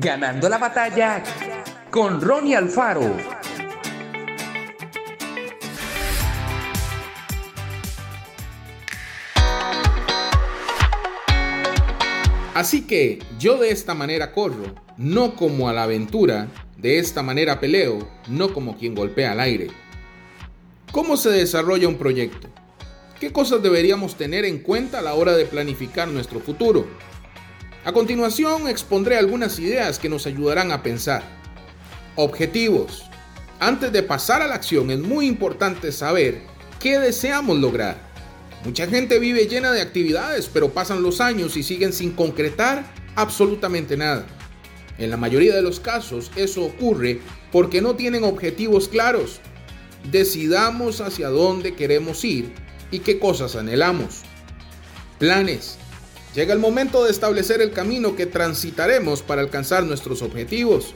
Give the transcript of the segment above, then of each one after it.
Ganando la batalla con Ronnie Alfaro. Así que yo de esta manera corro, no como a la aventura, de esta manera peleo, no como quien golpea al aire. ¿Cómo se desarrolla un proyecto? ¿Qué cosas deberíamos tener en cuenta a la hora de planificar nuestro futuro? A continuación expondré algunas ideas que nos ayudarán a pensar. Objetivos. Antes de pasar a la acción es muy importante saber qué deseamos lograr. Mucha gente vive llena de actividades, pero pasan los años y siguen sin concretar absolutamente nada. En la mayoría de los casos eso ocurre porque no tienen objetivos claros. Decidamos hacia dónde queremos ir y qué cosas anhelamos. Planes. Llega el momento de establecer el camino que transitaremos para alcanzar nuestros objetivos.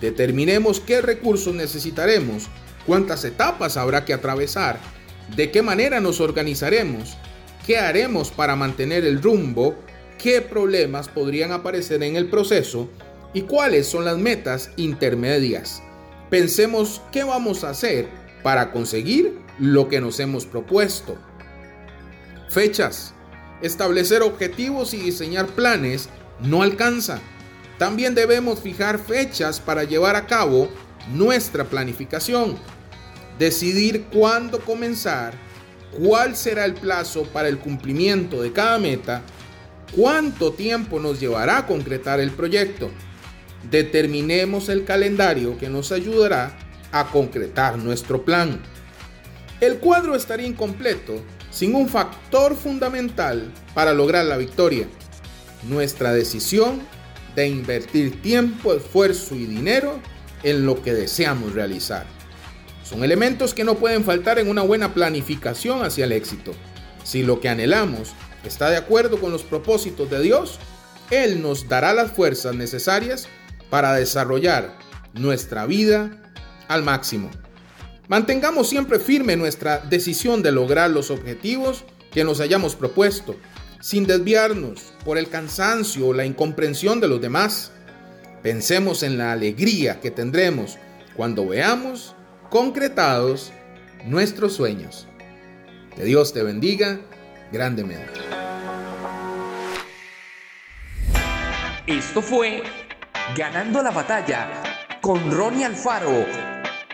Determinemos qué recursos necesitaremos, cuántas etapas habrá que atravesar de qué manera nos organizaremos, qué haremos para mantener el rumbo, qué problemas podrían aparecer en el proceso y cuáles son las metas intermedias. Pensemos qué vamos a hacer para conseguir lo que nos hemos propuesto. Fechas. Establecer objetivos y diseñar planes no alcanza. También debemos fijar fechas para llevar a cabo nuestra planificación decidir cuándo comenzar, cuál será el plazo para el cumplimiento de cada meta, cuánto tiempo nos llevará a concretar el proyecto. Determinemos el calendario que nos ayudará a concretar nuestro plan. El cuadro estaría incompleto sin un factor fundamental para lograr la victoria. Nuestra decisión de invertir tiempo, esfuerzo y dinero en lo que deseamos realizar. Son elementos que no pueden faltar en una buena planificación hacia el éxito. Si lo que anhelamos está de acuerdo con los propósitos de Dios, Él nos dará las fuerzas necesarias para desarrollar nuestra vida al máximo. Mantengamos siempre firme nuestra decisión de lograr los objetivos que nos hayamos propuesto, sin desviarnos por el cansancio o la incomprensión de los demás. Pensemos en la alegría que tendremos cuando veamos concretados nuestros sueños. Que Dios te bendiga grandemente. Esto fue Ganando la batalla con Ronnie Alfaro.